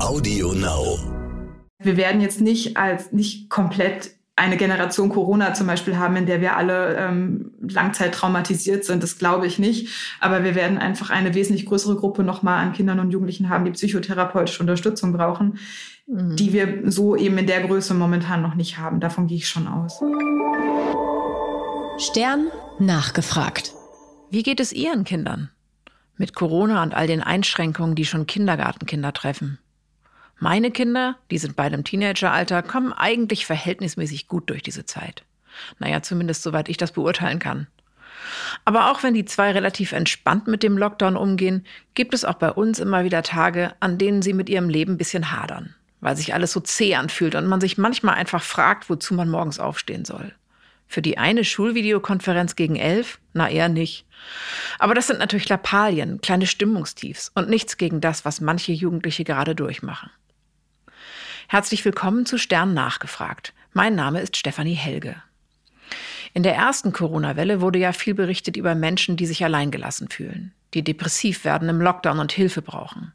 Audio Now. Wir werden jetzt nicht als nicht komplett eine Generation Corona zum Beispiel haben, in der wir alle ähm, langzeit traumatisiert sind. Das glaube ich nicht. Aber wir werden einfach eine wesentlich größere Gruppe nochmal an Kindern und Jugendlichen haben, die psychotherapeutische Unterstützung brauchen, mhm. die wir so eben in der Größe momentan noch nicht haben. Davon gehe ich schon aus. Stern nachgefragt. Wie geht es Ihren Kindern? Mit Corona und all den Einschränkungen, die schon Kindergartenkinder treffen. Meine Kinder, die sind beide im Teenageralter, kommen eigentlich verhältnismäßig gut durch diese Zeit. Naja, zumindest soweit ich das beurteilen kann. Aber auch wenn die zwei relativ entspannt mit dem Lockdown umgehen, gibt es auch bei uns immer wieder Tage, an denen sie mit ihrem Leben ein bisschen hadern, weil sich alles so zäh anfühlt und man sich manchmal einfach fragt, wozu man morgens aufstehen soll. Für die eine Schulvideokonferenz gegen elf? Na eher nicht. Aber das sind natürlich Lappalien, kleine Stimmungstiefs und nichts gegen das, was manche Jugendliche gerade durchmachen. Herzlich willkommen zu Stern nachgefragt. Mein Name ist Stefanie Helge. In der ersten Corona-Welle wurde ja viel berichtet über Menschen, die sich alleingelassen fühlen, die depressiv werden im Lockdown und Hilfe brauchen.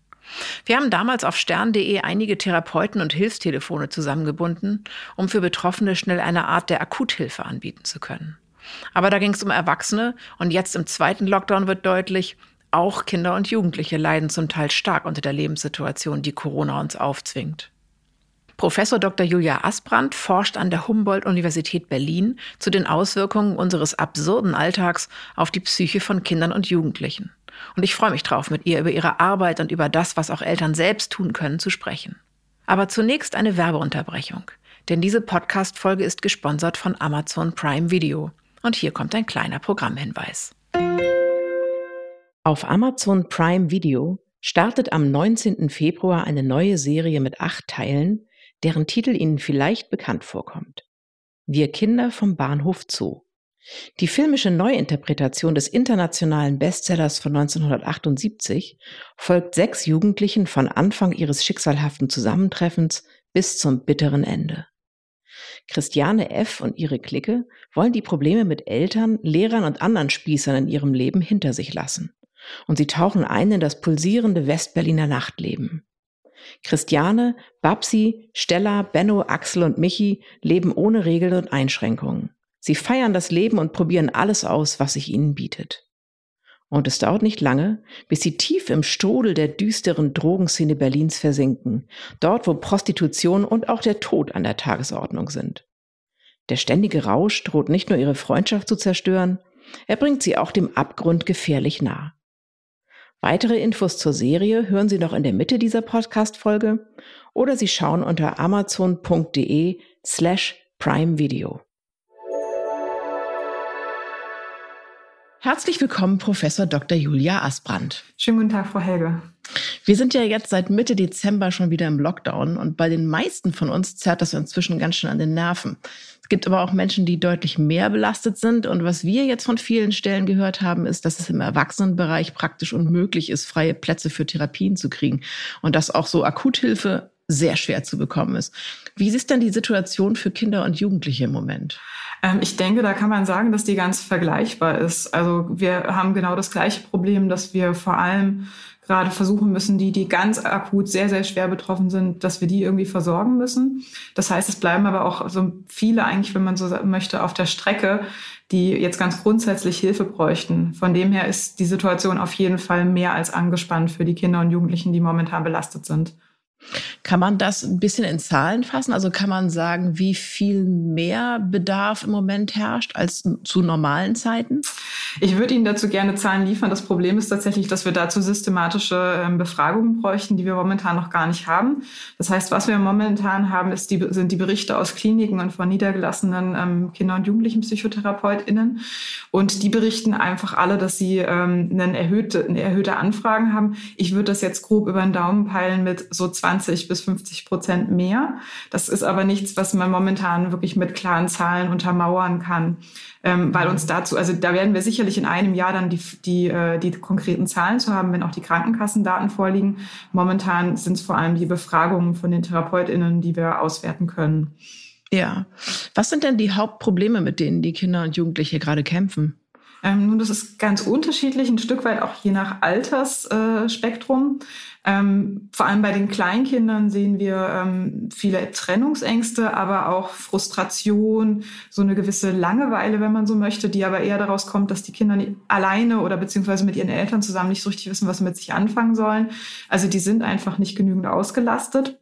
Wir haben damals auf stern.de einige Therapeuten und Hilfstelefone zusammengebunden, um für Betroffene schnell eine Art der Akuthilfe anbieten zu können. Aber da ging es um Erwachsene und jetzt im zweiten Lockdown wird deutlich, auch Kinder und Jugendliche leiden zum Teil stark unter der Lebenssituation, die Corona uns aufzwingt. Professor Dr. Julia Asbrandt forscht an der Humboldt-Universität Berlin zu den Auswirkungen unseres absurden Alltags auf die Psyche von Kindern und Jugendlichen. Und ich freue mich drauf, mit ihr über ihre Arbeit und über das, was auch Eltern selbst tun können, zu sprechen. Aber zunächst eine Werbeunterbrechung. Denn diese Podcast-Folge ist gesponsert von Amazon Prime Video. Und hier kommt ein kleiner Programmhinweis. Auf Amazon Prime Video startet am 19. Februar eine neue Serie mit acht Teilen, deren Titel Ihnen vielleicht bekannt vorkommt. Wir Kinder vom Bahnhof Zoo. Die filmische Neuinterpretation des internationalen Bestsellers von 1978 folgt sechs Jugendlichen von Anfang ihres schicksalhaften Zusammentreffens bis zum bitteren Ende. Christiane F. und ihre Clique wollen die Probleme mit Eltern, Lehrern und anderen Spießern in ihrem Leben hinter sich lassen. Und sie tauchen ein in das pulsierende Westberliner Nachtleben. Christiane, Babsi, Stella, Benno, Axel und Michi leben ohne Regeln und Einschränkungen. Sie feiern das Leben und probieren alles aus, was sich ihnen bietet. Und es dauert nicht lange, bis sie tief im Strudel der düsteren Drogenszene Berlins versinken, dort wo Prostitution und auch der Tod an der Tagesordnung sind. Der ständige Rausch droht nicht nur ihre Freundschaft zu zerstören, er bringt sie auch dem Abgrund gefährlich nah. Weitere Infos zur Serie hören Sie noch in der Mitte dieser Podcast-Folge oder Sie schauen unter amazon.de slash Prime Video. Herzlich willkommen, Professor Dr. Julia Asbrand. Schönen guten Tag, Frau Helge. Wir sind ja jetzt seit Mitte Dezember schon wieder im Lockdown und bei den meisten von uns zerrt das inzwischen ganz schön an den Nerven. Es gibt aber auch Menschen, die deutlich mehr belastet sind. Und was wir jetzt von vielen Stellen gehört haben, ist, dass es im Erwachsenenbereich praktisch unmöglich ist, freie Plätze für Therapien zu kriegen. Und dass auch so Akuthilfe sehr schwer zu bekommen ist. Wie ist denn die Situation für Kinder und Jugendliche im Moment? Ähm, ich denke, da kann man sagen, dass die ganz vergleichbar ist. Also wir haben genau das gleiche Problem, dass wir vor allem gerade versuchen müssen, die, die ganz akut sehr, sehr schwer betroffen sind, dass wir die irgendwie versorgen müssen. Das heißt, es bleiben aber auch so viele eigentlich, wenn man so möchte, auf der Strecke, die jetzt ganz grundsätzlich Hilfe bräuchten. Von dem her ist die Situation auf jeden Fall mehr als angespannt für die Kinder und Jugendlichen, die momentan belastet sind. Kann man das ein bisschen in Zahlen fassen? Also kann man sagen, wie viel mehr Bedarf im Moment herrscht als zu normalen Zeiten? Ich würde Ihnen dazu gerne Zahlen liefern. Das Problem ist tatsächlich, dass wir dazu systematische ähm, Befragungen bräuchten, die wir momentan noch gar nicht haben. Das heißt, was wir momentan haben, die, sind die Berichte aus Kliniken und von niedergelassenen ähm, Kinder- und Jugendlichen PsychotherapeutInnen. Und die berichten einfach alle, dass sie ähm, eine, erhöhte, eine erhöhte Anfragen haben. Ich würde das jetzt grob über den Daumen peilen mit so 20 bis 50 Prozent mehr. Das ist aber nichts, was man momentan wirklich mit klaren Zahlen untermauern kann ähm, weil uns dazu, also da werden wir sicherlich in einem Jahr dann die, die, äh, die konkreten Zahlen zu haben, wenn auch die Krankenkassendaten vorliegen. Momentan sind es vor allem die Befragungen von den TherapeutInnen, die wir auswerten können. Ja. Was sind denn die Hauptprobleme, mit denen die Kinder und Jugendliche gerade kämpfen? Ähm, nun, das ist ganz unterschiedlich, ein Stück weit auch je nach Altersspektrum. Äh, ähm, vor allem bei den Kleinkindern sehen wir ähm, viele Trennungsängste, aber auch Frustration, so eine gewisse Langeweile, wenn man so möchte, die aber eher daraus kommt, dass die Kinder alleine oder beziehungsweise mit ihren Eltern zusammen nicht so richtig wissen, was sie mit sich anfangen sollen. Also die sind einfach nicht genügend ausgelastet.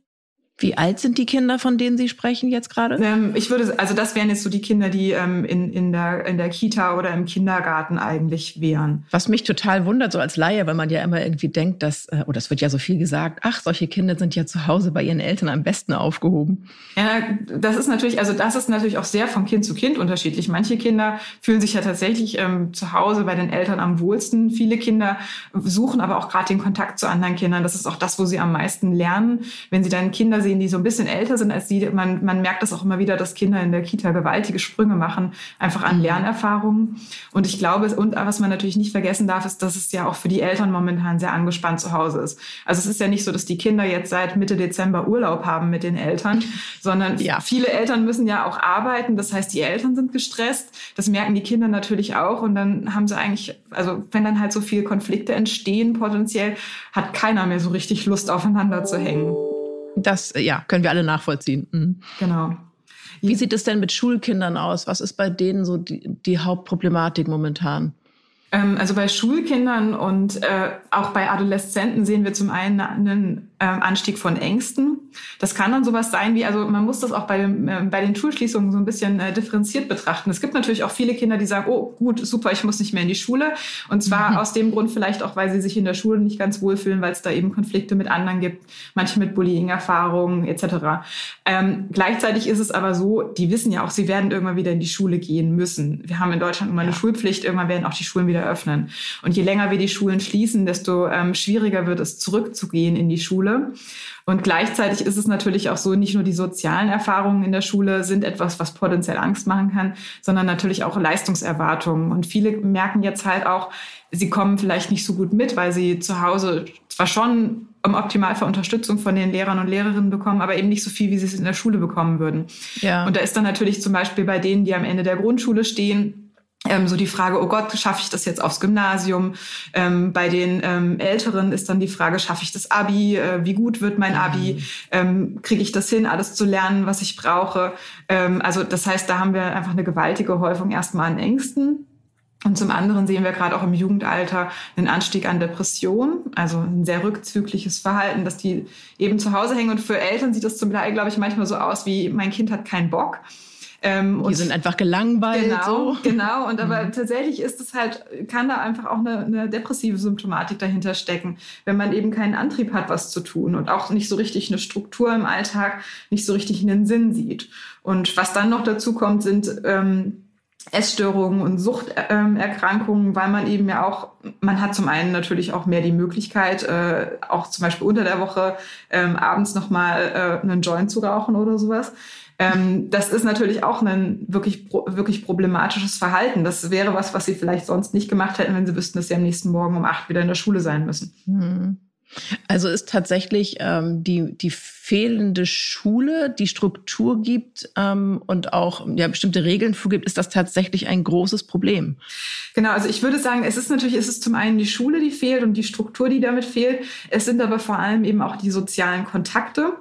Wie alt sind die Kinder, von denen Sie sprechen jetzt gerade? Ähm, ich würde, also das wären jetzt so die Kinder, die ähm, in, in, der, in der Kita oder im Kindergarten eigentlich wären. Was mich total wundert, so als Laie, weil man ja immer irgendwie denkt, dass, äh, oder es wird ja so viel gesagt, ach, solche Kinder sind ja zu Hause bei ihren Eltern am besten aufgehoben. Ja, das ist natürlich, also das ist natürlich auch sehr von Kind zu Kind unterschiedlich. Manche Kinder fühlen sich ja tatsächlich ähm, zu Hause bei den Eltern am wohlsten. Viele Kinder suchen aber auch gerade den Kontakt zu anderen Kindern. Das ist auch das, wo sie am meisten lernen. Wenn sie dann Kinder sehen, die so ein bisschen älter sind als die. Man, man merkt das auch immer wieder, dass Kinder in der Kita gewaltige Sprünge machen, einfach an mhm. Lernerfahrungen. Und ich glaube, und was man natürlich nicht vergessen darf, ist, dass es ja auch für die Eltern momentan sehr angespannt zu Hause ist. Also es ist ja nicht so, dass die Kinder jetzt seit Mitte Dezember Urlaub haben mit den Eltern, sondern ja. viele Eltern müssen ja auch arbeiten. Das heißt, die Eltern sind gestresst. Das merken die Kinder natürlich auch. Und dann haben sie eigentlich, also wenn dann halt so viele Konflikte entstehen potenziell, hat keiner mehr so richtig Lust aufeinander zu hängen. Das ja, können wir alle nachvollziehen. Mhm. Genau. Wie sieht es denn mit Schulkindern aus? Was ist bei denen so die, die Hauptproblematik momentan? Ähm, also bei Schulkindern und äh, auch bei Adoleszenten sehen wir zum einen einen ähm, Anstieg von Ängsten. Das kann dann sowas sein wie, also man muss das auch bei, dem, äh, bei den Schulschließungen so ein bisschen äh, differenziert betrachten. Es gibt natürlich auch viele Kinder, die sagen, oh gut, super, ich muss nicht mehr in die Schule. Und zwar mhm. aus dem Grund vielleicht auch, weil sie sich in der Schule nicht ganz wohlfühlen, weil es da eben Konflikte mit anderen gibt, manche mit Bullying-Erfahrungen etc. Ähm, gleichzeitig ist es aber so, die wissen ja auch, sie werden irgendwann wieder in die Schule gehen müssen. Wir haben in Deutschland immer eine Schulpflicht, irgendwann werden auch die Schulen wieder öffnen. Und je länger wir die Schulen schließen, desto ähm, schwieriger wird es, zurückzugehen in die Schule. Und gleichzeitig ist es natürlich auch so, nicht nur die sozialen Erfahrungen in der Schule sind etwas, was potenziell Angst machen kann, sondern natürlich auch Leistungserwartungen. Und viele merken jetzt halt auch, sie kommen vielleicht nicht so gut mit, weil sie zu Hause zwar schon im Optimalfall Unterstützung von den Lehrern und Lehrerinnen bekommen, aber eben nicht so viel, wie sie es in der Schule bekommen würden. Ja. Und da ist dann natürlich zum Beispiel bei denen, die am Ende der Grundschule stehen, ähm, so die Frage, oh Gott, schaffe ich das jetzt aufs Gymnasium? Ähm, bei den ähm, Älteren ist dann die Frage, schaffe ich das Abi? Äh, wie gut wird mein Abi? Mhm. Ähm, Kriege ich das hin, alles zu lernen, was ich brauche? Ähm, also das heißt, da haben wir einfach eine gewaltige Häufung erstmal an Ängsten. Und zum anderen sehen wir gerade auch im Jugendalter einen Anstieg an Depressionen, also ein sehr rückzügliches Verhalten, dass die eben zu Hause hängen. Und für Eltern sieht das zum Teil, glaube ich, manchmal so aus wie, mein Kind hat keinen Bock. Ähm, die sind einfach gelangweilt. Genau, so. genau. Und aber mhm. tatsächlich ist es halt, kann da einfach auch eine, eine depressive Symptomatik dahinter stecken, wenn man eben keinen Antrieb hat, was zu tun und auch nicht so richtig eine Struktur im Alltag, nicht so richtig einen Sinn sieht. Und was dann noch dazu kommt, sind ähm, Essstörungen und Suchterkrankungen, ähm, weil man eben ja auch, man hat zum einen natürlich auch mehr die Möglichkeit, äh, auch zum Beispiel unter der Woche ähm, abends nochmal äh, einen Joint zu rauchen oder sowas. Ähm, das ist natürlich auch ein wirklich, wirklich problematisches Verhalten. Das wäre was, was sie vielleicht sonst nicht gemacht hätten, wenn sie wüssten, dass sie am nächsten Morgen um acht wieder in der Schule sein müssen. Mhm. Also ist tatsächlich ähm, die, die fehlende Schule, die Struktur gibt ähm, und auch ja, bestimmte Regeln vorgibt, ist das tatsächlich ein großes Problem. Genau, also ich würde sagen, es ist natürlich, es ist zum einen die Schule, die fehlt und die Struktur, die damit fehlt. Es sind aber vor allem eben auch die sozialen Kontakte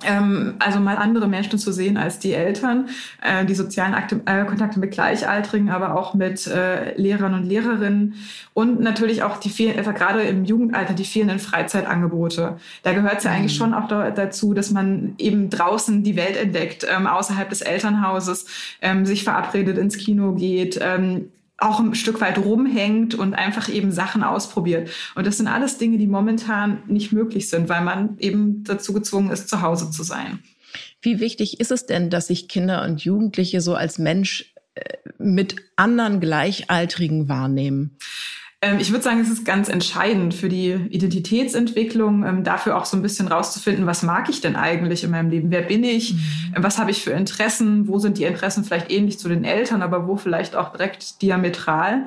also mal andere Menschen zu sehen als die Eltern, äh, die sozialen äh, Kontakte mit Gleichaltrigen, aber auch mit äh, Lehrern und Lehrerinnen und natürlich auch die vielen, äh, gerade im Jugendalter, die fehlenden Freizeitangebote. Da gehört es ja mhm. eigentlich schon auch da, dazu, dass man eben draußen die Welt entdeckt, ähm, außerhalb des Elternhauses, ähm, sich verabredet ins Kino geht, ähm, auch ein Stück weit rumhängt und einfach eben Sachen ausprobiert. Und das sind alles Dinge, die momentan nicht möglich sind, weil man eben dazu gezwungen ist, zu Hause zu sein. Wie wichtig ist es denn, dass sich Kinder und Jugendliche so als Mensch äh, mit anderen Gleichaltrigen wahrnehmen? Ähm, ich würde sagen, es ist ganz entscheidend für die Identitätsentwicklung, ähm, dafür auch so ein bisschen rauszufinden, was mag ich denn eigentlich in meinem Leben? Wer bin ich? Mhm. Was habe ich für Interessen? Wo sind die Interessen vielleicht ähnlich zu den Eltern, aber wo vielleicht auch direkt diametral?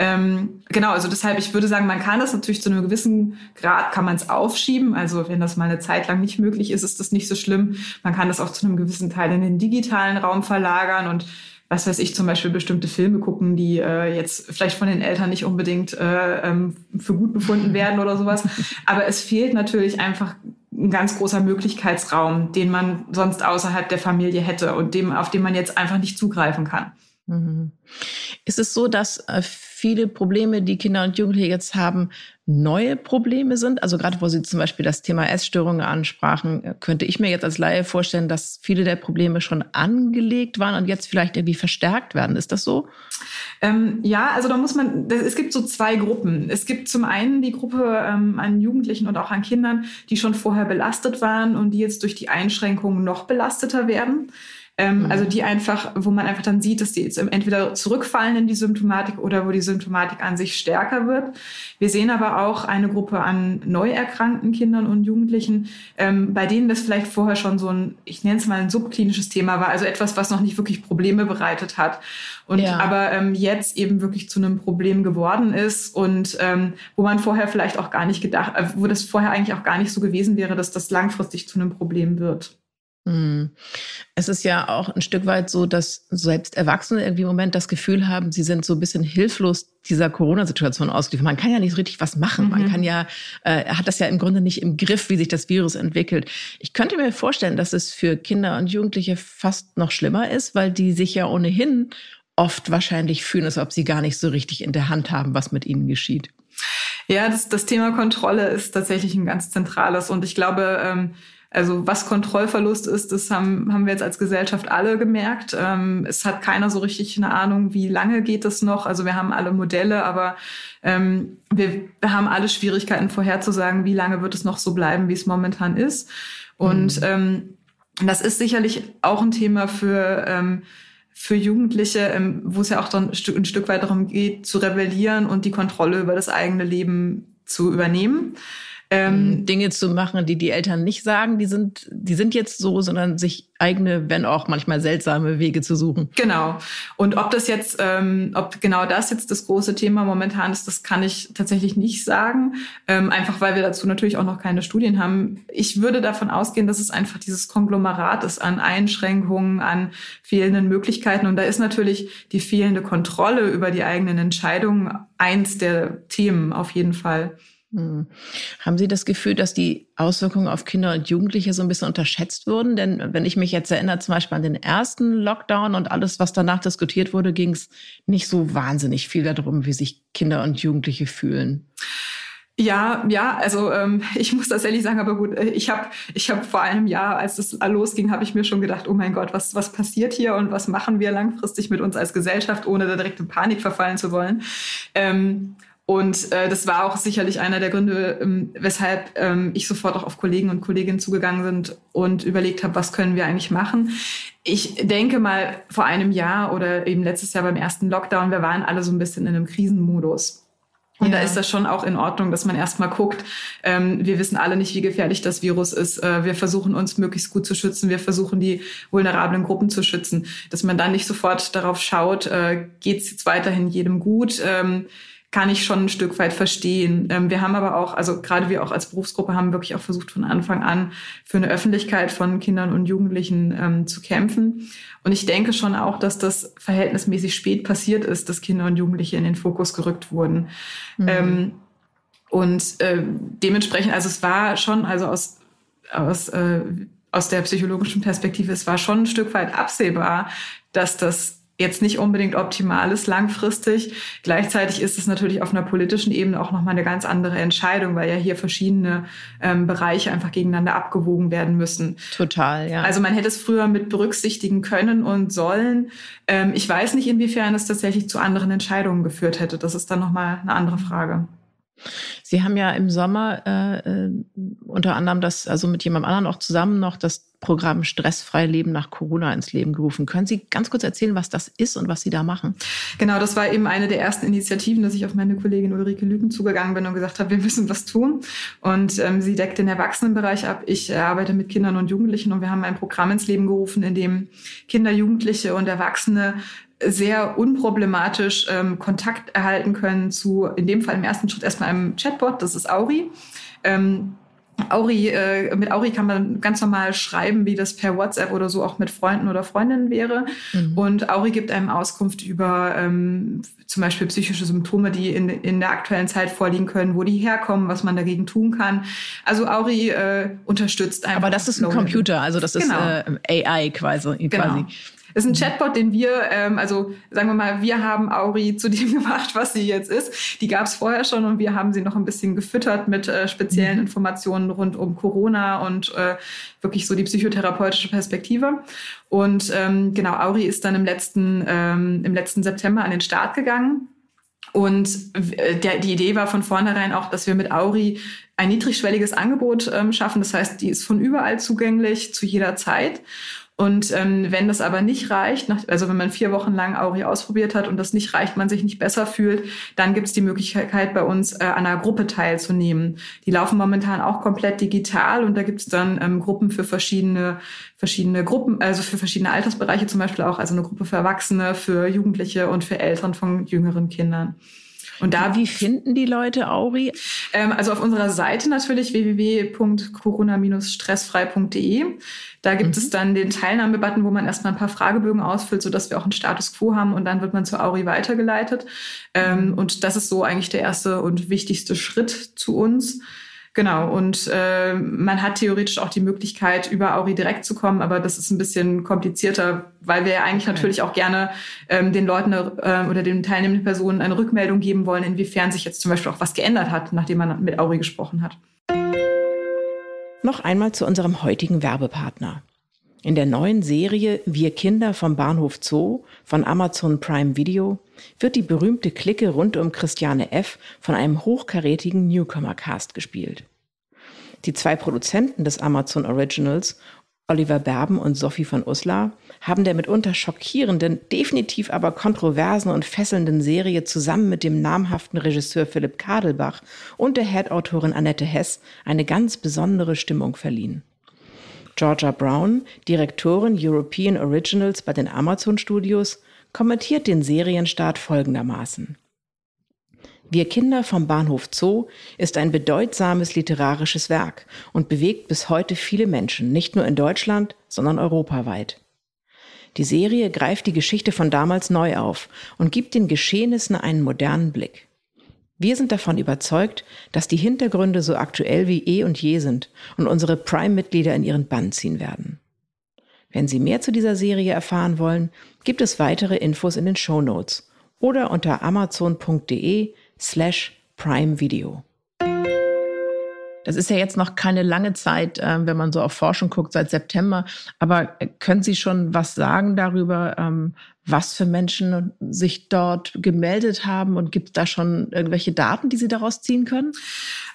Ähm, genau, also deshalb, ich würde sagen, man kann das natürlich zu einem gewissen Grad, kann man es aufschieben. Also wenn das mal eine Zeit lang nicht möglich ist, ist das nicht so schlimm. Man kann das auch zu einem gewissen Teil in den digitalen Raum verlagern und was weiß ich, zum Beispiel bestimmte Filme gucken, die äh, jetzt vielleicht von den Eltern nicht unbedingt äh, ähm, für gut befunden werden oder sowas. Aber es fehlt natürlich einfach ein ganz großer Möglichkeitsraum, den man sonst außerhalb der Familie hätte und dem, auf den man jetzt einfach nicht zugreifen kann. Mhm. Ist es so, dass äh, viele Probleme, die Kinder und Jugendliche jetzt haben, neue Probleme sind? Also gerade wo Sie zum Beispiel das Thema Essstörungen ansprachen, äh, könnte ich mir jetzt als Laie vorstellen, dass viele der Probleme schon angelegt waren und jetzt vielleicht irgendwie verstärkt werden. Ist das so? Ähm, ja, also da muss man, es gibt so zwei Gruppen. Es gibt zum einen die Gruppe ähm, an Jugendlichen und auch an Kindern, die schon vorher belastet waren und die jetzt durch die Einschränkungen noch belasteter werden. Ähm, mhm. Also die einfach, wo man einfach dann sieht, dass die jetzt entweder zurückfallen in die Symptomatik oder wo die Symptomatik an sich stärker wird. Wir sehen aber auch eine Gruppe an neu erkrankten Kindern und Jugendlichen, ähm, bei denen das vielleicht vorher schon so ein, ich nenne es mal ein subklinisches Thema war, also etwas, was noch nicht wirklich Probleme bereitet hat. Und ja. aber ähm, jetzt eben wirklich zu einem Problem geworden ist und ähm, wo man vorher vielleicht auch gar nicht gedacht, äh, wo das vorher eigentlich auch gar nicht so gewesen wäre, dass das langfristig zu einem Problem wird. Hm. Es ist ja auch ein Stück weit so, dass selbst Erwachsene irgendwie im Moment das Gefühl haben, sie sind so ein bisschen hilflos dieser Corona-Situation ausgeliefert. Man kann ja nicht so richtig was machen. Mhm. Man kann ja, äh, hat das ja im Grunde nicht im Griff, wie sich das Virus entwickelt. Ich könnte mir vorstellen, dass es für Kinder und Jugendliche fast noch schlimmer ist, weil die sich ja ohnehin oft wahrscheinlich fühlen, als ob sie gar nicht so richtig in der Hand haben, was mit ihnen geschieht. Ja, das, das Thema Kontrolle ist tatsächlich ein ganz zentrales und ich glaube, ähm, also was Kontrollverlust ist, das haben, haben wir jetzt als Gesellschaft alle gemerkt. Ähm, es hat keiner so richtig eine Ahnung, wie lange geht es noch. Also wir haben alle Modelle, aber ähm, wir, haben alle Schwierigkeiten vorherzusagen, wie lange wird es noch so bleiben, wie es momentan ist. Und mhm. ähm, das ist sicherlich auch ein Thema für ähm, für Jugendliche, ähm, wo es ja auch dann ein Stück, ein Stück weit darum geht, zu rebellieren und die Kontrolle über das eigene Leben zu übernehmen. Ähm, mhm. Dinge zu machen, die die Eltern nicht sagen, die sind, die sind jetzt so, sondern sich eigene, wenn auch manchmal seltsame Wege zu suchen. Genau. Und ob das jetzt, ähm, ob genau das jetzt das große Thema momentan ist, das kann ich tatsächlich nicht sagen. Ähm, einfach weil wir dazu natürlich auch noch keine Studien haben. Ich würde davon ausgehen, dass es einfach dieses Konglomerat ist an Einschränkungen, an fehlenden Möglichkeiten. Und da ist natürlich die fehlende Kontrolle über die eigenen Entscheidungen eins der Themen auf jeden Fall. Hm. Haben Sie das Gefühl, dass die Auswirkungen auf Kinder und Jugendliche so ein bisschen unterschätzt wurden? Denn wenn ich mich jetzt erinnere, zum Beispiel an den ersten Lockdown und alles, was danach diskutiert wurde, ging es nicht so wahnsinnig viel darum, wie sich Kinder und Jugendliche fühlen. Ja, ja, also ähm, ich muss das ehrlich sagen, aber gut, äh, ich habe ich hab vor einem Jahr, als das losging, habe ich mir schon gedacht, oh mein Gott, was, was passiert hier und was machen wir langfristig mit uns als Gesellschaft, ohne da direkt in Panik verfallen zu wollen. Ähm, und äh, das war auch sicherlich einer der Gründe, ähm, weshalb ähm, ich sofort auch auf Kollegen und Kolleginnen zugegangen sind und überlegt habe, was können wir eigentlich machen. Ich denke mal, vor einem Jahr oder eben letztes Jahr beim ersten Lockdown, wir waren alle so ein bisschen in einem Krisenmodus. Und ja. da ist das schon auch in Ordnung, dass man erstmal guckt. Ähm, wir wissen alle nicht, wie gefährlich das Virus ist. Äh, wir versuchen uns möglichst gut zu schützen. Wir versuchen die vulnerablen Gruppen zu schützen. Dass man dann nicht sofort darauf schaut, äh, geht es jetzt weiterhin jedem gut. Ähm, kann ich schon ein Stück weit verstehen. Ähm, wir haben aber auch, also gerade wir auch als Berufsgruppe haben wirklich auch versucht von Anfang an für eine Öffentlichkeit von Kindern und Jugendlichen ähm, zu kämpfen. Und ich denke schon auch, dass das verhältnismäßig spät passiert ist, dass Kinder und Jugendliche in den Fokus gerückt wurden. Mhm. Ähm, und äh, dementsprechend, also es war schon, also aus, aus, äh, aus der psychologischen Perspektive, es war schon ein Stück weit absehbar, dass das jetzt nicht unbedingt optimal ist langfristig. Gleichzeitig ist es natürlich auf einer politischen Ebene auch nochmal eine ganz andere Entscheidung, weil ja hier verschiedene ähm, Bereiche einfach gegeneinander abgewogen werden müssen. Total, ja. Also man hätte es früher mit berücksichtigen können und sollen. Ähm, ich weiß nicht, inwiefern es tatsächlich zu anderen Entscheidungen geführt hätte. Das ist dann nochmal eine andere Frage. Sie haben ja im Sommer äh, äh, unter anderem das, also mit jemandem anderen auch zusammen noch das Programm Stressfrei Leben nach Corona ins Leben gerufen. Können Sie ganz kurz erzählen, was das ist und was Sie da machen? Genau, das war eben eine der ersten Initiativen, dass ich auf meine Kollegin Ulrike Lügen zugegangen bin und gesagt habe, wir müssen was tun. Und ähm, sie deckt den Erwachsenenbereich ab. Ich arbeite mit Kindern und Jugendlichen und wir haben ein Programm ins Leben gerufen, in dem Kinder, Jugendliche und Erwachsene sehr unproblematisch ähm, Kontakt erhalten können zu, in dem Fall im ersten Schritt erstmal einem Chatbot, das ist Auri. Ähm, Auri, äh, mit Auri kann man ganz normal schreiben, wie das per WhatsApp oder so auch mit Freunden oder Freundinnen wäre. Mhm. Und Auri gibt einem Auskunft über ähm, zum Beispiel psychische Symptome, die in, in der aktuellen Zeit vorliegen können, wo die herkommen, was man dagegen tun kann. Also Auri äh, unterstützt einfach. Aber das ist ein Computer, also das ist genau. äh, AI quasi. Genau. quasi. Das ist ein Chatbot, den wir, ähm, also sagen wir mal, wir haben Auri zu dem gemacht, was sie jetzt ist. Die gab es vorher schon und wir haben sie noch ein bisschen gefüttert mit äh, speziellen mhm. Informationen rund um Corona und äh, wirklich so die psychotherapeutische Perspektive. Und ähm, genau, Auri ist dann im letzten, ähm, im letzten September an den Start gegangen. Und äh, der, die Idee war von vornherein auch, dass wir mit Auri ein niedrigschwelliges Angebot ähm, schaffen. Das heißt, die ist von überall zugänglich zu jeder Zeit. Und ähm, wenn das aber nicht reicht, nach, also wenn man vier Wochen lang Auri ausprobiert hat und das nicht reicht, man sich nicht besser fühlt, dann gibt es die Möglichkeit bei uns äh, an einer Gruppe teilzunehmen. Die laufen momentan auch komplett digital und da gibt es dann ähm, Gruppen für verschiedene verschiedene Gruppen, also für verschiedene Altersbereiche zum Beispiel auch, also eine Gruppe für Erwachsene, für Jugendliche und für Eltern von jüngeren Kindern. Und da, wie finden die Leute Auri? Ähm, also auf unserer Seite natürlich www.corona-stressfrei.de. Da gibt mhm. es dann den Teilnahmebutton, wo man erstmal ein paar Fragebögen ausfüllt, sodass wir auch einen Status quo haben und dann wird man zu Auri weitergeleitet. Ähm, mhm. und das ist so eigentlich der erste und wichtigste Schritt zu uns. Genau, und äh, man hat theoretisch auch die Möglichkeit, über Auri direkt zu kommen, aber das ist ein bisschen komplizierter, weil wir ja eigentlich okay. natürlich auch gerne ähm, den Leuten äh, oder den teilnehmenden Personen eine Rückmeldung geben wollen, inwiefern sich jetzt zum Beispiel auch was geändert hat, nachdem man mit Auri gesprochen hat. Noch einmal zu unserem heutigen Werbepartner. In der neuen Serie Wir Kinder vom Bahnhof Zoo von Amazon Prime Video wird die berühmte Clique rund um Christiane F. von einem hochkarätigen Newcomer-Cast gespielt. Die zwei Produzenten des Amazon Originals, Oliver Berben und Sophie von Uslar, haben der mitunter schockierenden, definitiv aber kontroversen und fesselnden Serie zusammen mit dem namhaften Regisseur Philipp Kadelbach und der Head-Autorin Annette Hess eine ganz besondere Stimmung verliehen. Georgia Brown, Direktorin European Originals bei den Amazon Studios, kommentiert den Serienstart folgendermaßen. Wir Kinder vom Bahnhof Zoo ist ein bedeutsames literarisches Werk und bewegt bis heute viele Menschen, nicht nur in Deutschland, sondern europaweit. Die Serie greift die Geschichte von damals neu auf und gibt den Geschehnissen einen modernen Blick. Wir sind davon überzeugt, dass die Hintergründe so aktuell wie eh und je sind und unsere Prime-Mitglieder in ihren Bann ziehen werden. Wenn Sie mehr zu dieser Serie erfahren wollen, gibt es weitere Infos in den Show Notes oder unter amazon.de slash Prime Video. Das ist ja jetzt noch keine lange Zeit, äh, wenn man so auf Forschung guckt, seit September. Aber äh, können Sie schon was sagen darüber, ähm, was für Menschen sich dort gemeldet haben und gibt es da schon irgendwelche Daten, die Sie daraus ziehen können?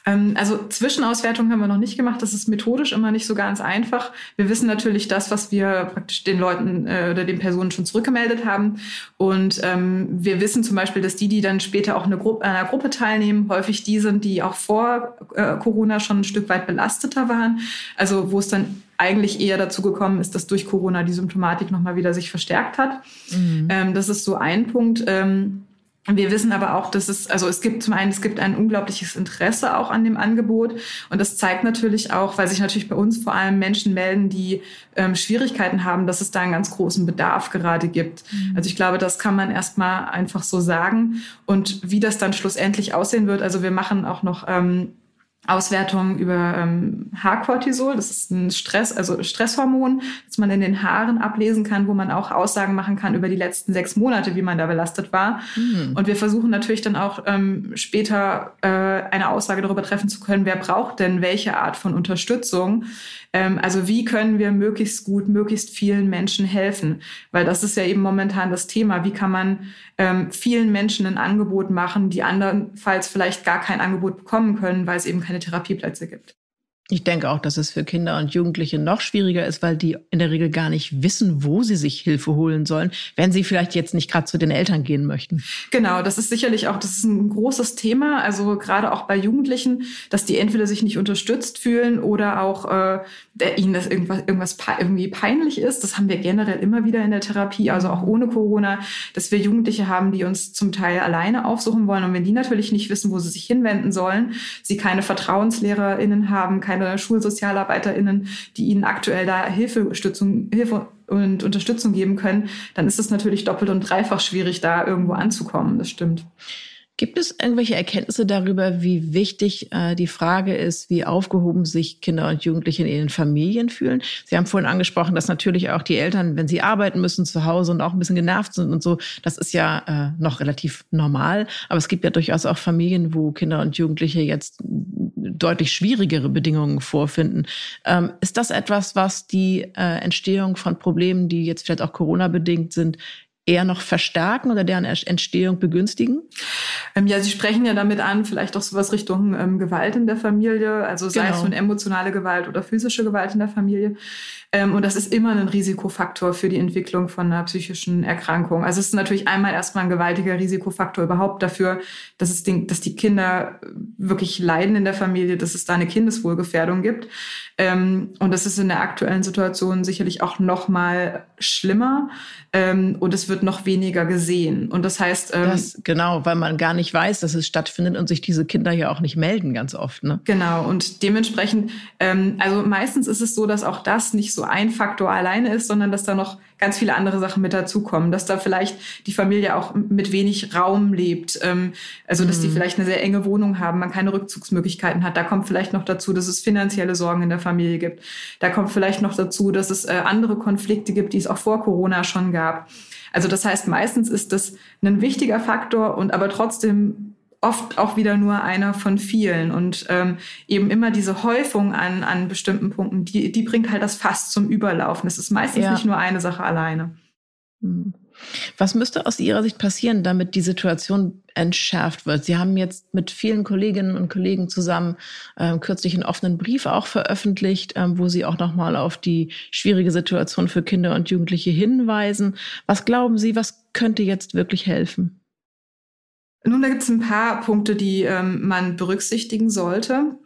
Ähm, also Zwischenauswertung haben wir noch nicht gemacht. Das ist methodisch immer nicht so ganz einfach. Wir wissen natürlich das, was wir praktisch den Leuten äh, oder den Personen schon zurückgemeldet haben. Und ähm, wir wissen zum Beispiel, dass die, die dann später auch eine Gruppe, einer Gruppe teilnehmen, häufig die sind, die auch vor äh, Corona schon ein Stück weit belasteter waren. Also wo es dann eigentlich eher dazu gekommen ist, dass durch Corona die Symptomatik nochmal wieder sich verstärkt hat. Mhm. Ähm, das ist so ein Punkt. Ähm, wir wissen aber auch, dass es, also es gibt zum einen, es gibt ein unglaubliches Interesse auch an dem Angebot. Und das zeigt natürlich auch, weil sich natürlich bei uns vor allem Menschen melden, die ähm, Schwierigkeiten haben, dass es da einen ganz großen Bedarf gerade gibt. Mhm. Also ich glaube, das kann man erstmal einfach so sagen. Und wie das dann schlussendlich aussehen wird, also wir machen auch noch ähm, Auswertungen über ähm, Haarcortisol, das ist ein Stress, also Stresshormon, das man in den Haaren ablesen kann, wo man auch Aussagen machen kann über die letzten sechs Monate, wie man da belastet war. Mhm. Und wir versuchen natürlich dann auch ähm, später äh, eine Aussage darüber treffen zu können, wer braucht denn welche Art von Unterstützung. Ähm, also wie können wir möglichst gut, möglichst vielen Menschen helfen? Weil das ist ja eben momentan das Thema. Wie kann man ähm, vielen Menschen ein Angebot machen, die andernfalls vielleicht gar kein Angebot bekommen können, weil es eben keine Therapieplätze gibt? Ich denke auch, dass es für Kinder und Jugendliche noch schwieriger ist, weil die in der Regel gar nicht wissen, wo sie sich Hilfe holen sollen, wenn sie vielleicht jetzt nicht gerade zu den Eltern gehen möchten. Genau, das ist sicherlich auch, das ist ein großes Thema. Also gerade auch bei Jugendlichen, dass die entweder sich nicht unterstützt fühlen oder auch äh, ihnen das irgendwas, irgendwas irgendwie peinlich ist. Das haben wir generell immer wieder in der Therapie, also auch ohne Corona, dass wir Jugendliche haben, die uns zum Teil alleine aufsuchen wollen. Und wenn die natürlich nicht wissen, wo sie sich hinwenden sollen, sie keine VertrauenslehrerInnen haben, keine keine SchulsozialarbeiterInnen, die ihnen aktuell da Hilfe, Hilfe und Unterstützung geben können, dann ist es natürlich doppelt und dreifach schwierig, da irgendwo anzukommen. Das stimmt. Gibt es irgendwelche Erkenntnisse darüber, wie wichtig äh, die Frage ist, wie aufgehoben sich Kinder und Jugendliche in ihren Familien fühlen? Sie haben vorhin angesprochen, dass natürlich auch die Eltern, wenn sie arbeiten müssen zu Hause und auch ein bisschen genervt sind und so, das ist ja äh, noch relativ normal. Aber es gibt ja durchaus auch Familien, wo Kinder und Jugendliche jetzt deutlich schwierigere Bedingungen vorfinden. Ähm, ist das etwas, was die äh, Entstehung von Problemen, die jetzt vielleicht auch Corona-bedingt sind, eher noch verstärken oder deren Entstehung begünstigen? Ähm, ja, Sie sprechen ja damit an, vielleicht auch sowas Richtung ähm, Gewalt in der Familie, also sei genau. es nun emotionale Gewalt oder physische Gewalt in der Familie. Ähm, und das ist immer ein Risikofaktor für die Entwicklung von einer psychischen Erkrankung. Also es ist natürlich einmal erstmal ein gewaltiger Risikofaktor überhaupt dafür, dass, es den, dass die Kinder wirklich leiden in der Familie, dass es da eine Kindeswohlgefährdung gibt. Ähm, und das ist in der aktuellen Situation sicherlich auch noch mal schlimmer. Ähm, und es wird noch weniger gesehen. Und das heißt, ähm, das, genau, weil man gar nicht weiß, dass es stattfindet und sich diese Kinder ja auch nicht melden ganz oft. Ne? Genau. Und dementsprechend, ähm, also meistens ist es so, dass auch das nicht so ein Faktor alleine ist, sondern dass da noch ganz viele andere Sachen mit dazukommen, dass da vielleicht die Familie auch mit wenig Raum lebt, ähm, also dass mhm. die vielleicht eine sehr enge Wohnung haben, man keine Rückzugsmöglichkeiten hat. Da kommt vielleicht noch dazu, dass es finanzielle Sorgen in der Familie gibt. Da kommt vielleicht noch dazu, dass es äh, andere Konflikte gibt, die es auch vor Corona schon gab. Also das heißt, meistens ist das ein wichtiger Faktor und aber trotzdem oft auch wieder nur einer von vielen. Und ähm, eben immer diese Häufung an, an bestimmten Punkten, die, die bringt halt das Fass zum Überlaufen. Es ist meistens ja. nicht nur eine Sache alleine. Hm. Was müsste aus Ihrer Sicht passieren, damit die Situation entschärft wird? Sie haben jetzt mit vielen Kolleginnen und Kollegen zusammen ähm, kürzlich einen offenen Brief auch veröffentlicht, ähm, wo Sie auch nochmal auf die schwierige Situation für Kinder und Jugendliche hinweisen. Was glauben Sie, was könnte jetzt wirklich helfen? Nun, da gibt es ein paar Punkte, die ähm, man berücksichtigen sollte.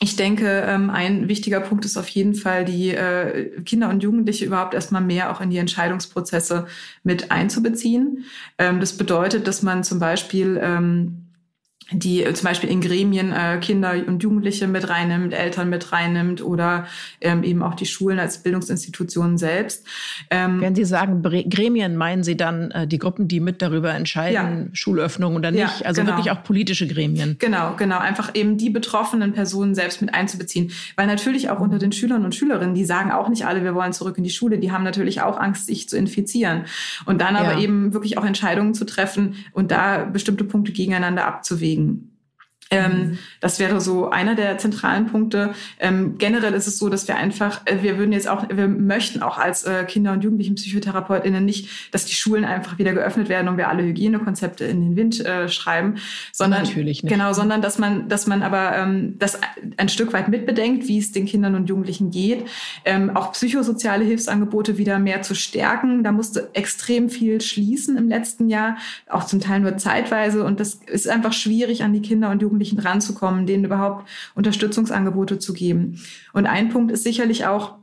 Ich denke, ähm, ein wichtiger Punkt ist auf jeden Fall, die äh, Kinder und Jugendliche überhaupt erstmal mehr auch in die Entscheidungsprozesse mit einzubeziehen. Ähm, das bedeutet, dass man zum Beispiel ähm, die äh, zum Beispiel in Gremien äh, Kinder und Jugendliche mit reinnimmt, Eltern mit reinnimmt oder ähm, eben auch die Schulen als Bildungsinstitutionen selbst. Ähm, Wenn Sie sagen Gremien, meinen Sie dann äh, die Gruppen, die mit darüber entscheiden, ja. Schulöffnung oder nicht? Ja, also genau. wirklich auch politische Gremien. Genau, genau. Einfach eben die betroffenen Personen selbst mit einzubeziehen. Weil natürlich auch unter den Schülern und Schülerinnen, die sagen auch nicht alle, wir wollen zurück in die Schule, die haben natürlich auch Angst, sich zu infizieren. Und dann aber ja. eben wirklich auch Entscheidungen zu treffen und da bestimmte Punkte gegeneinander abzuwägen bewegen. Ähm, mhm. das wäre so einer der zentralen Punkte. Ähm, generell ist es so, dass wir einfach, äh, wir würden jetzt auch, wir möchten auch als äh, Kinder- und Jugendlichen PsychotherapeutInnen nicht, dass die Schulen einfach wieder geöffnet werden und wir alle Hygienekonzepte in den Wind äh, schreiben, sondern Natürlich nicht. genau, sondern dass man, dass man aber ähm, das ein Stück weit mitbedenkt, wie es den Kindern und Jugendlichen geht, ähm, auch psychosoziale Hilfsangebote wieder mehr zu stärken. Da musste extrem viel schließen im letzten Jahr, auch zum Teil nur zeitweise und das ist einfach schwierig an die Kinder und Jugendlichen Jugendlichen ranzukommen, denen überhaupt Unterstützungsangebote zu geben. Und ein Punkt ist sicherlich auch,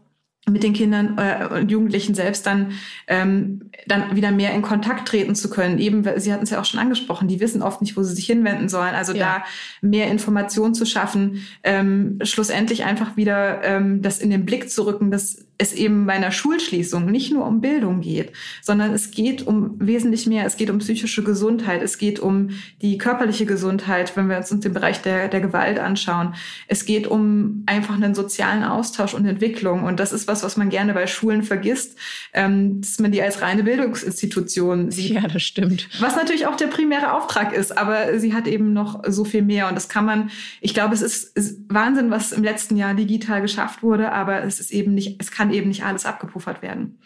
mit den Kindern äh, und Jugendlichen selbst dann ähm, dann wieder mehr in Kontakt treten zu können. Eben, Sie hatten es ja auch schon angesprochen, die wissen oft nicht, wo sie sich hinwenden sollen. Also ja. da mehr Information zu schaffen, ähm, schlussendlich einfach wieder ähm, das in den Blick zu rücken, dass es eben bei einer Schulschließung nicht nur um Bildung geht, sondern es geht um wesentlich mehr. Es geht um psychische Gesundheit, es geht um die körperliche Gesundheit, wenn wir uns den Bereich der, der Gewalt anschauen. Es geht um einfach einen sozialen Austausch und Entwicklung. Und das ist was, was man gerne bei Schulen vergisst, ähm, dass man die als reine Bildungsinstitution sieht. Ja, das stimmt. Was natürlich auch der primäre Auftrag ist, aber sie hat eben noch so viel mehr. Und das kann man, ich glaube, es ist, ist Wahnsinn, was im letzten Jahr digital geschafft wurde, aber es ist eben nicht, es kann eben nicht alles abgepuffert werden.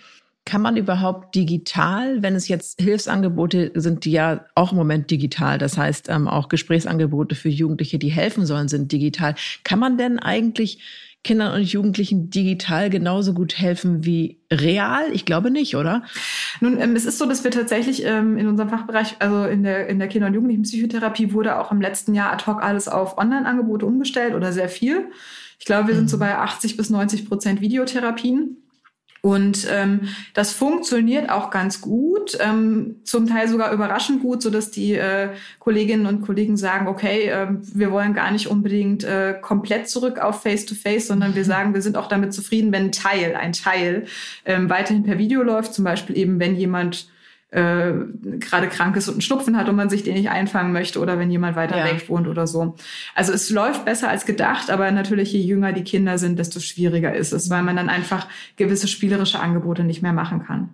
Kann man überhaupt digital, wenn es jetzt Hilfsangebote sind, die ja auch im Moment digital, das heißt ähm, auch Gesprächsangebote für Jugendliche, die helfen sollen, sind digital. Kann man denn eigentlich Kindern und Jugendlichen digital genauso gut helfen wie real? Ich glaube nicht, oder? Nun, ähm, es ist so, dass wir tatsächlich ähm, in unserem Fachbereich, also in der, in der Kinder- und Jugendlichenpsychotherapie, wurde auch im letzten Jahr ad hoc alles auf Online-Angebote umgestellt oder sehr viel. Ich glaube, wir sind so mhm. bei 80 bis 90 Prozent Videotherapien. Und ähm, das funktioniert auch ganz gut, ähm, zum Teil sogar überraschend gut, so dass die äh, Kolleginnen und Kollegen sagen, okay, äh, wir wollen gar nicht unbedingt äh, komplett zurück auf Face-to-Face, -face, sondern wir mhm. sagen, wir sind auch damit zufrieden, wenn ein Teil, ein Teil ähm, weiterhin per Video läuft. Zum Beispiel eben, wenn jemand äh, gerade krank ist und einen Schnupfen hat und man sich den nicht einfangen möchte oder wenn jemand weiter ja. weg wohnt oder so. Also es läuft besser als gedacht, aber natürlich je jünger die Kinder sind, desto schwieriger ist es, weil man dann einfach gewisse spielerische Angebote nicht mehr machen kann.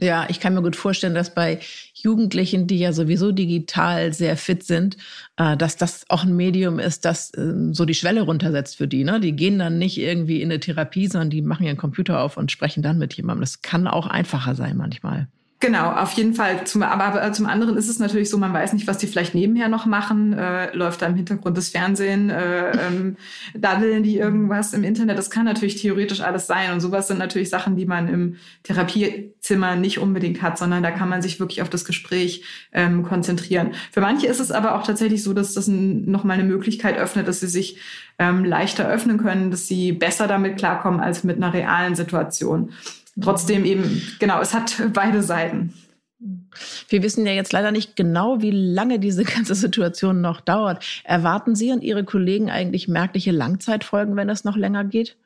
Ja, ich kann mir gut vorstellen, dass bei Jugendlichen, die ja sowieso digital sehr fit sind, äh, dass das auch ein Medium ist, das ähm, so die Schwelle runtersetzt für die. Ne? Die gehen dann nicht irgendwie in eine Therapie, sondern die machen ihren Computer auf und sprechen dann mit jemandem. Das kann auch einfacher sein manchmal. Genau, auf jeden Fall. Zum, aber, aber, zum anderen ist es natürlich so, man weiß nicht, was die vielleicht nebenher noch machen. Äh, läuft da im Hintergrund das Fernsehen, äh, ähm, daddeln die irgendwas im Internet. Das kann natürlich theoretisch alles sein. Und sowas sind natürlich Sachen, die man im Therapiezimmer nicht unbedingt hat, sondern da kann man sich wirklich auf das Gespräch ähm, konzentrieren. Für manche ist es aber auch tatsächlich so, dass das nochmal eine Möglichkeit öffnet, dass sie sich ähm, leichter öffnen können, dass sie besser damit klarkommen als mit einer realen Situation trotzdem eben, genau, es hat beide Seiten. Wir wissen ja jetzt leider nicht genau, wie lange diese ganze Situation noch dauert. Erwarten Sie und Ihre Kollegen eigentlich merkliche Langzeitfolgen, wenn es noch länger geht?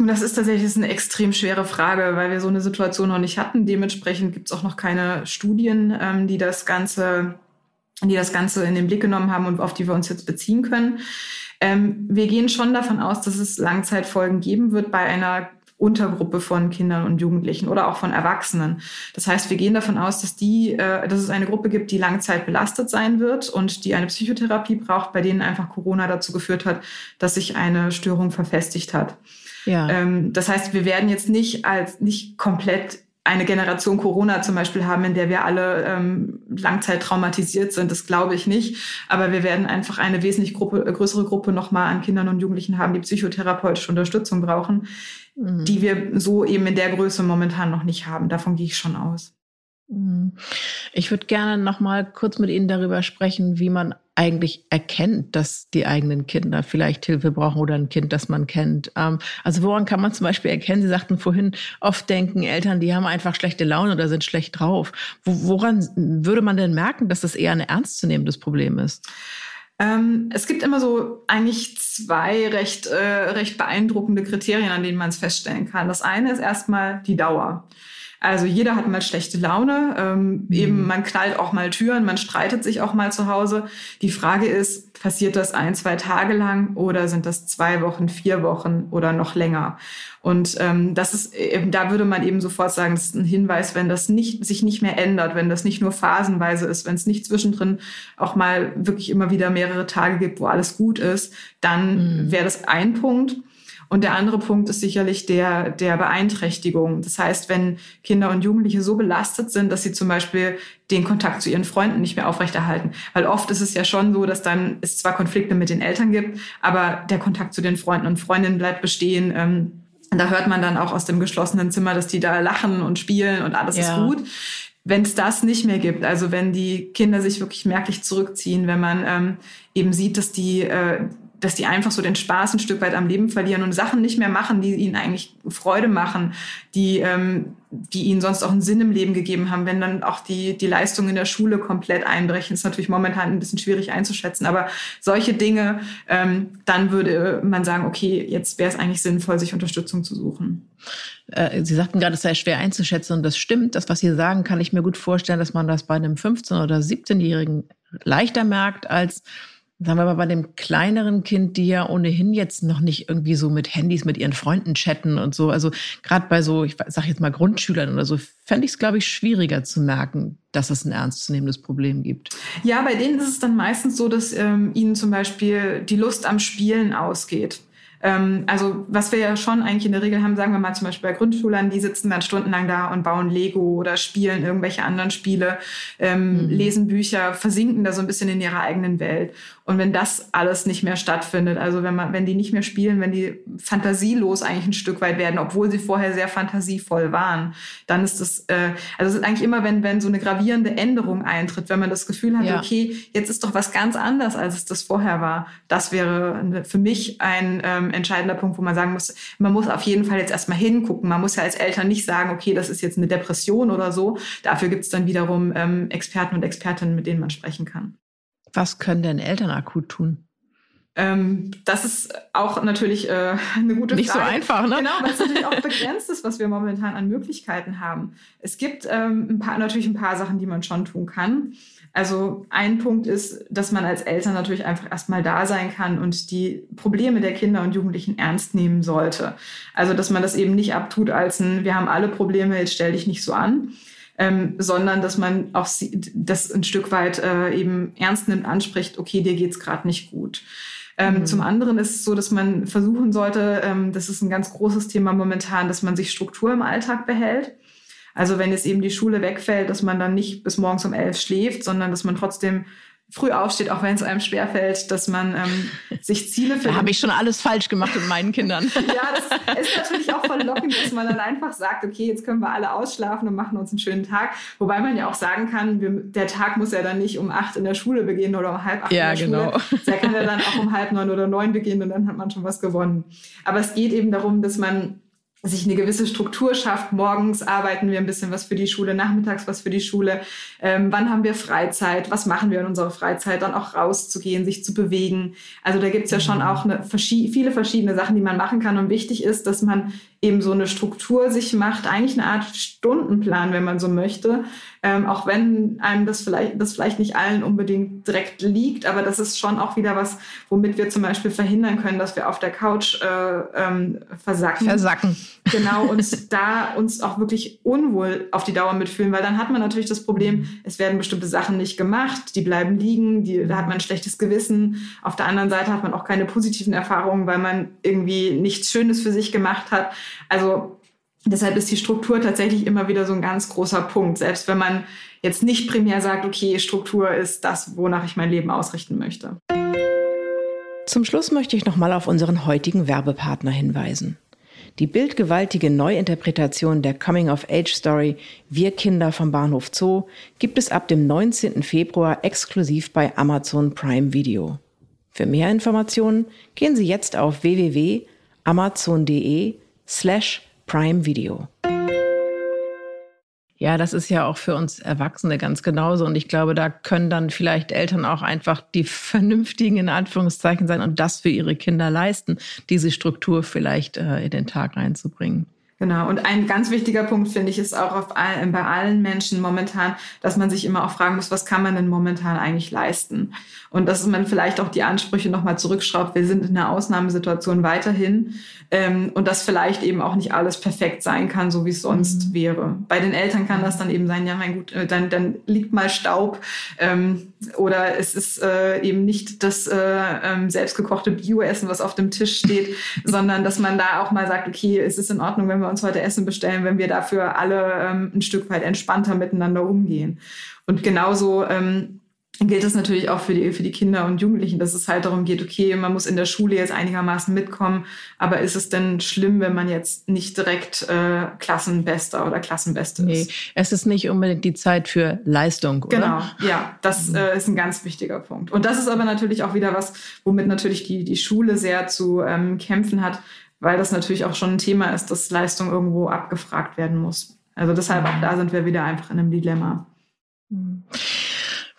Das ist tatsächlich eine extrem schwere Frage, weil wir so eine Situation noch nicht hatten. Dementsprechend gibt es auch noch keine Studien, ähm, die das Ganze, die das Ganze in den Blick genommen haben und auf die wir uns jetzt beziehen können. Ähm, wir gehen schon davon aus, dass es Langzeitfolgen geben wird bei einer Untergruppe von Kindern und Jugendlichen oder auch von Erwachsenen. Das heißt, wir gehen davon aus, dass die, äh, dass es eine Gruppe gibt, die langzeit belastet sein wird und die eine Psychotherapie braucht, bei denen einfach Corona dazu geführt hat, dass sich eine Störung verfestigt hat. Ja. Ähm, das heißt, wir werden jetzt nicht als nicht komplett eine Generation Corona zum Beispiel haben, in der wir alle ähm, langzeit traumatisiert sind. Das glaube ich nicht. Aber wir werden einfach eine wesentlich Gruppe, äh, größere Gruppe nochmal an Kindern und Jugendlichen haben, die psychotherapeutische Unterstützung brauchen, mhm. die wir so eben in der Größe momentan noch nicht haben. Davon gehe ich schon aus. Mhm. Ich würde gerne noch mal kurz mit Ihnen darüber sprechen, wie man eigentlich erkennt, dass die eigenen Kinder vielleicht Hilfe brauchen oder ein Kind, das man kennt. Ähm, also woran kann man zum Beispiel erkennen? Sie sagten vorhin, oft denken Eltern, die haben einfach schlechte Laune oder sind schlecht drauf. woran würde man denn merken, dass das eher ein ernstzunehmendes Problem ist? Ähm, es gibt immer so eigentlich zwei recht, äh, recht beeindruckende Kriterien, an denen man es feststellen kann. Das eine ist erstmal die Dauer. Also jeder hat mal schlechte Laune, ähm, mhm. eben man knallt auch mal Türen, man streitet sich auch mal zu Hause. Die Frage ist, passiert das ein, zwei Tage lang oder sind das zwei Wochen, vier Wochen oder noch länger? Und ähm, das ist eben, da würde man eben sofort sagen, das ist ein Hinweis, wenn das nicht sich nicht mehr ändert, wenn das nicht nur phasenweise ist, wenn es nicht zwischendrin auch mal wirklich immer wieder mehrere Tage gibt, wo alles gut ist, dann mhm. wäre das ein Punkt. Und der andere Punkt ist sicherlich der, der Beeinträchtigung. Das heißt, wenn Kinder und Jugendliche so belastet sind, dass sie zum Beispiel den Kontakt zu ihren Freunden nicht mehr aufrechterhalten. Weil oft ist es ja schon so, dass dann es zwar Konflikte mit den Eltern gibt, aber der Kontakt zu den Freunden und Freundinnen bleibt bestehen. Ähm, da hört man dann auch aus dem geschlossenen Zimmer, dass die da lachen und spielen und alles ja. ist gut wenn es das nicht mehr gibt, also wenn die Kinder sich wirklich merklich zurückziehen, wenn man ähm, eben sieht, dass die äh, dass die einfach so den Spaß ein Stück weit am Leben verlieren und Sachen nicht mehr machen, die ihnen eigentlich Freude machen, die, ähm, die ihnen sonst auch einen Sinn im Leben gegeben haben. Wenn dann auch die, die Leistungen in der Schule komplett einbrechen, ist natürlich momentan ein bisschen schwierig einzuschätzen. Aber solche Dinge, ähm, dann würde man sagen, okay, jetzt wäre es eigentlich sinnvoll, sich Unterstützung zu suchen. Äh, Sie sagten gerade, es sei schwer einzuschätzen und das stimmt. Das, was Sie sagen, kann ich mir gut vorstellen, dass man das bei einem 15- oder 17-Jährigen leichter merkt als Sagen wir mal bei dem kleineren Kind, die ja ohnehin jetzt noch nicht irgendwie so mit Handys mit ihren Freunden chatten und so. Also gerade bei so, ich sag jetzt mal Grundschülern oder so, fände ich es, glaube ich, schwieriger zu merken, dass es ein ernstzunehmendes Problem gibt. Ja, bei denen ist es dann meistens so, dass ähm, ihnen zum Beispiel die Lust am Spielen ausgeht. Ähm, also was wir ja schon eigentlich in der Regel haben, sagen wir mal zum Beispiel bei Grundschulern, die sitzen dann stundenlang da und bauen Lego oder spielen irgendwelche anderen Spiele, ähm, mhm. lesen Bücher, versinken da so ein bisschen in ihrer eigenen Welt. Und wenn das alles nicht mehr stattfindet, also wenn man, wenn die nicht mehr spielen, wenn die fantasielos eigentlich ein Stück weit werden, obwohl sie vorher sehr fantasievoll waren, dann ist das, äh, also es ist eigentlich immer, wenn, wenn so eine gravierende Änderung eintritt, wenn man das Gefühl hat, ja. okay, jetzt ist doch was ganz anders, als es das vorher war. Das wäre für mich ein ähm, entscheidender Punkt, wo man sagen muss, man muss auf jeden Fall jetzt erstmal hingucken. Man muss ja als Eltern nicht sagen, okay, das ist jetzt eine Depression oder so. Dafür gibt es dann wiederum ähm, Experten und Expertinnen, mit denen man sprechen kann. Was können denn Eltern akut tun? Ähm, das ist auch natürlich äh, eine gute Nicht Frage. Nicht so einfach, ne? Genau, weil es natürlich auch begrenzt ist, was wir momentan an Möglichkeiten haben. Es gibt ähm, ein paar, natürlich ein paar Sachen, die man schon tun kann. Also ein Punkt ist, dass man als Eltern natürlich einfach erstmal da sein kann und die Probleme der Kinder und Jugendlichen ernst nehmen sollte. Also dass man das eben nicht abtut als ein, wir haben alle Probleme, jetzt stell dich nicht so an, ähm, sondern dass man auch das ein Stück weit äh, eben ernst nimmt, anspricht, okay, dir geht's gerade nicht gut. Ähm, mhm. Zum anderen ist es so, dass man versuchen sollte, ähm, das ist ein ganz großes Thema momentan, dass man sich Struktur im Alltag behält. Also wenn jetzt eben die Schule wegfällt, dass man dann nicht bis morgens um elf schläft, sondern dass man trotzdem früh aufsteht, auch wenn es einem schwerfällt, dass man ähm, sich Ziele für. Da habe ich schon alles falsch gemacht mit meinen Kindern. ja, das ist natürlich auch verlockend, dass man dann einfach sagt, okay, jetzt können wir alle ausschlafen und machen uns einen schönen Tag. Wobei man ja auch sagen kann, wir, der Tag muss ja dann nicht um acht in der Schule beginnen oder um halb acht ja, in der genau. Schule. Der kann ja dann auch um halb neun oder neun beginnen und dann hat man schon was gewonnen. Aber es geht eben darum, dass man sich eine gewisse Struktur schafft. Morgens arbeiten wir ein bisschen was für die Schule, nachmittags was für die Schule. Ähm, wann haben wir Freizeit? Was machen wir in unserer Freizeit? Dann auch rauszugehen, sich zu bewegen. Also da gibt's ja schon mhm. auch eine, viele verschiedene Sachen, die man machen kann. Und wichtig ist, dass man eben so eine Struktur sich macht, eigentlich eine Art Stundenplan, wenn man so möchte. Ähm, auch wenn einem das vielleicht, das vielleicht nicht allen unbedingt direkt liegt, aber das ist schon auch wieder was, womit wir zum Beispiel verhindern können, dass wir auf der Couch äh, ähm, versacken. Versacken. Genau, und da uns auch wirklich unwohl auf die Dauer mitfühlen, weil dann hat man natürlich das Problem, es werden bestimmte Sachen nicht gemacht, die bleiben liegen, die, da hat man ein schlechtes Gewissen. Auf der anderen Seite hat man auch keine positiven Erfahrungen, weil man irgendwie nichts Schönes für sich gemacht hat. Also deshalb ist die Struktur tatsächlich immer wieder so ein ganz großer Punkt. Selbst wenn man jetzt nicht primär sagt, okay, Struktur ist das, wonach ich mein Leben ausrichten möchte. Zum Schluss möchte ich nochmal auf unseren heutigen Werbepartner hinweisen. Die bildgewaltige Neuinterpretation der Coming-of-Age-Story Wir Kinder vom Bahnhof Zoo gibt es ab dem 19. Februar exklusiv bei Amazon Prime Video. Für mehr Informationen gehen Sie jetzt auf www.amazon.de slash Prime Video. Ja, das ist ja auch für uns Erwachsene ganz genauso. Und ich glaube, da können dann vielleicht Eltern auch einfach die vernünftigen in Anführungszeichen sein und das für ihre Kinder leisten, diese Struktur vielleicht äh, in den Tag reinzubringen. Genau. Und ein ganz wichtiger Punkt, finde ich, ist auch auf bei allen Menschen momentan, dass man sich immer auch fragen muss, was kann man denn momentan eigentlich leisten? Und dass man vielleicht auch die Ansprüche nochmal zurückschraubt. Wir sind in einer Ausnahmesituation weiterhin. Ähm, und dass vielleicht eben auch nicht alles perfekt sein kann, so wie es sonst mhm. wäre. Bei den Eltern kann das dann eben sein, ja, mein gut, äh, dann, dann liegt mal Staub. Ähm, oder es ist äh, eben nicht das äh, ähm, selbstgekochte Bioessen, was auf dem Tisch steht, sondern dass man da auch mal sagt, okay, es ist in Ordnung, wenn wir uns heute Essen bestellen, wenn wir dafür alle ähm, ein Stück weit entspannter miteinander umgehen. Und genauso ähm, gilt das natürlich auch für die, für die Kinder und Jugendlichen, dass es halt darum geht, okay, man muss in der Schule jetzt einigermaßen mitkommen, aber ist es denn schlimm, wenn man jetzt nicht direkt äh, Klassenbester oder Klassenbeste ist? Nee, es ist nicht unbedingt die Zeit für Leistung, oder? Genau, ja, das äh, ist ein ganz wichtiger Punkt. Und das ist aber natürlich auch wieder was, womit natürlich die, die Schule sehr zu ähm, kämpfen hat, weil das natürlich auch schon ein Thema ist, dass Leistung irgendwo abgefragt werden muss. Also deshalb auch da sind wir wieder einfach in einem Dilemma. Mhm.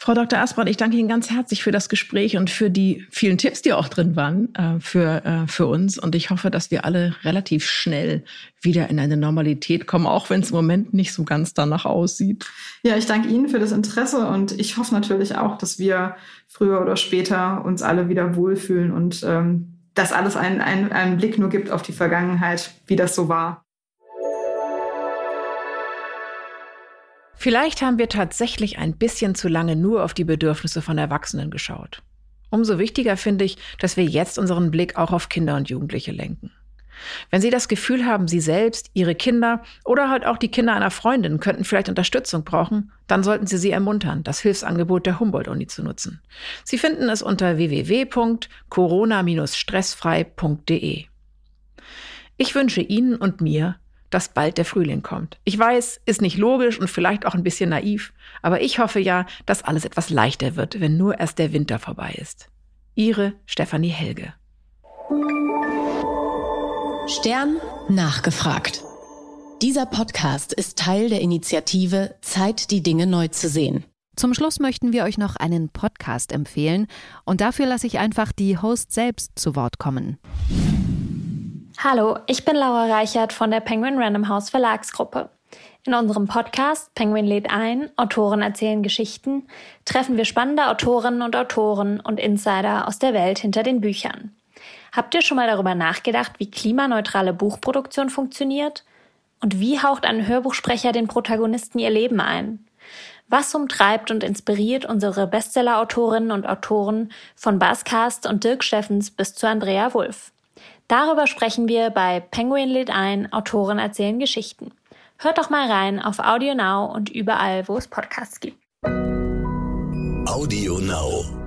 Frau Dr. Asbrand, ich danke Ihnen ganz herzlich für das Gespräch und für die vielen Tipps, die auch drin waren äh, für, äh, für uns. Und ich hoffe, dass wir alle relativ schnell wieder in eine Normalität kommen, auch wenn es im Moment nicht so ganz danach aussieht. Ja, ich danke Ihnen für das Interesse und ich hoffe natürlich auch, dass wir früher oder später uns alle wieder wohlfühlen und ähm, dass alles einen, einen, einen Blick nur gibt auf die Vergangenheit, wie das so war. Vielleicht haben wir tatsächlich ein bisschen zu lange nur auf die Bedürfnisse von Erwachsenen geschaut. Umso wichtiger finde ich, dass wir jetzt unseren Blick auch auf Kinder und Jugendliche lenken. Wenn Sie das Gefühl haben, Sie selbst, Ihre Kinder oder halt auch die Kinder einer Freundin könnten vielleicht Unterstützung brauchen, dann sollten Sie sie ermuntern, das Hilfsangebot der Humboldt-Uni zu nutzen. Sie finden es unter www.corona-stressfrei.de. Ich wünsche Ihnen und mir, dass bald der Frühling kommt. Ich weiß, ist nicht logisch und vielleicht auch ein bisschen naiv, aber ich hoffe ja, dass alles etwas leichter wird, wenn nur erst der Winter vorbei ist. Ihre Stefanie Helge. Stern nachgefragt. Dieser Podcast ist Teil der Initiative Zeit, die Dinge neu zu sehen. Zum Schluss möchten wir euch noch einen Podcast empfehlen und dafür lasse ich einfach die Host selbst zu Wort kommen. Hallo, ich bin Laura Reichert von der Penguin Random House Verlagsgruppe. In unserem Podcast Penguin lädt ein, Autoren erzählen Geschichten, treffen wir spannende Autorinnen und Autoren und Insider aus der Welt hinter den Büchern. Habt ihr schon mal darüber nachgedacht, wie klimaneutrale Buchproduktion funktioniert? Und wie haucht ein Hörbuchsprecher den Protagonisten ihr Leben ein? Was umtreibt und inspiriert unsere Bestseller-Autorinnen und Autoren von Bas Kast und Dirk Steffens bis zu Andrea Wulff? Darüber sprechen wir bei Penguin lädt ein, Autoren erzählen Geschichten. Hört doch mal rein auf Audio Now und überall, wo es Podcasts gibt. Audio Now.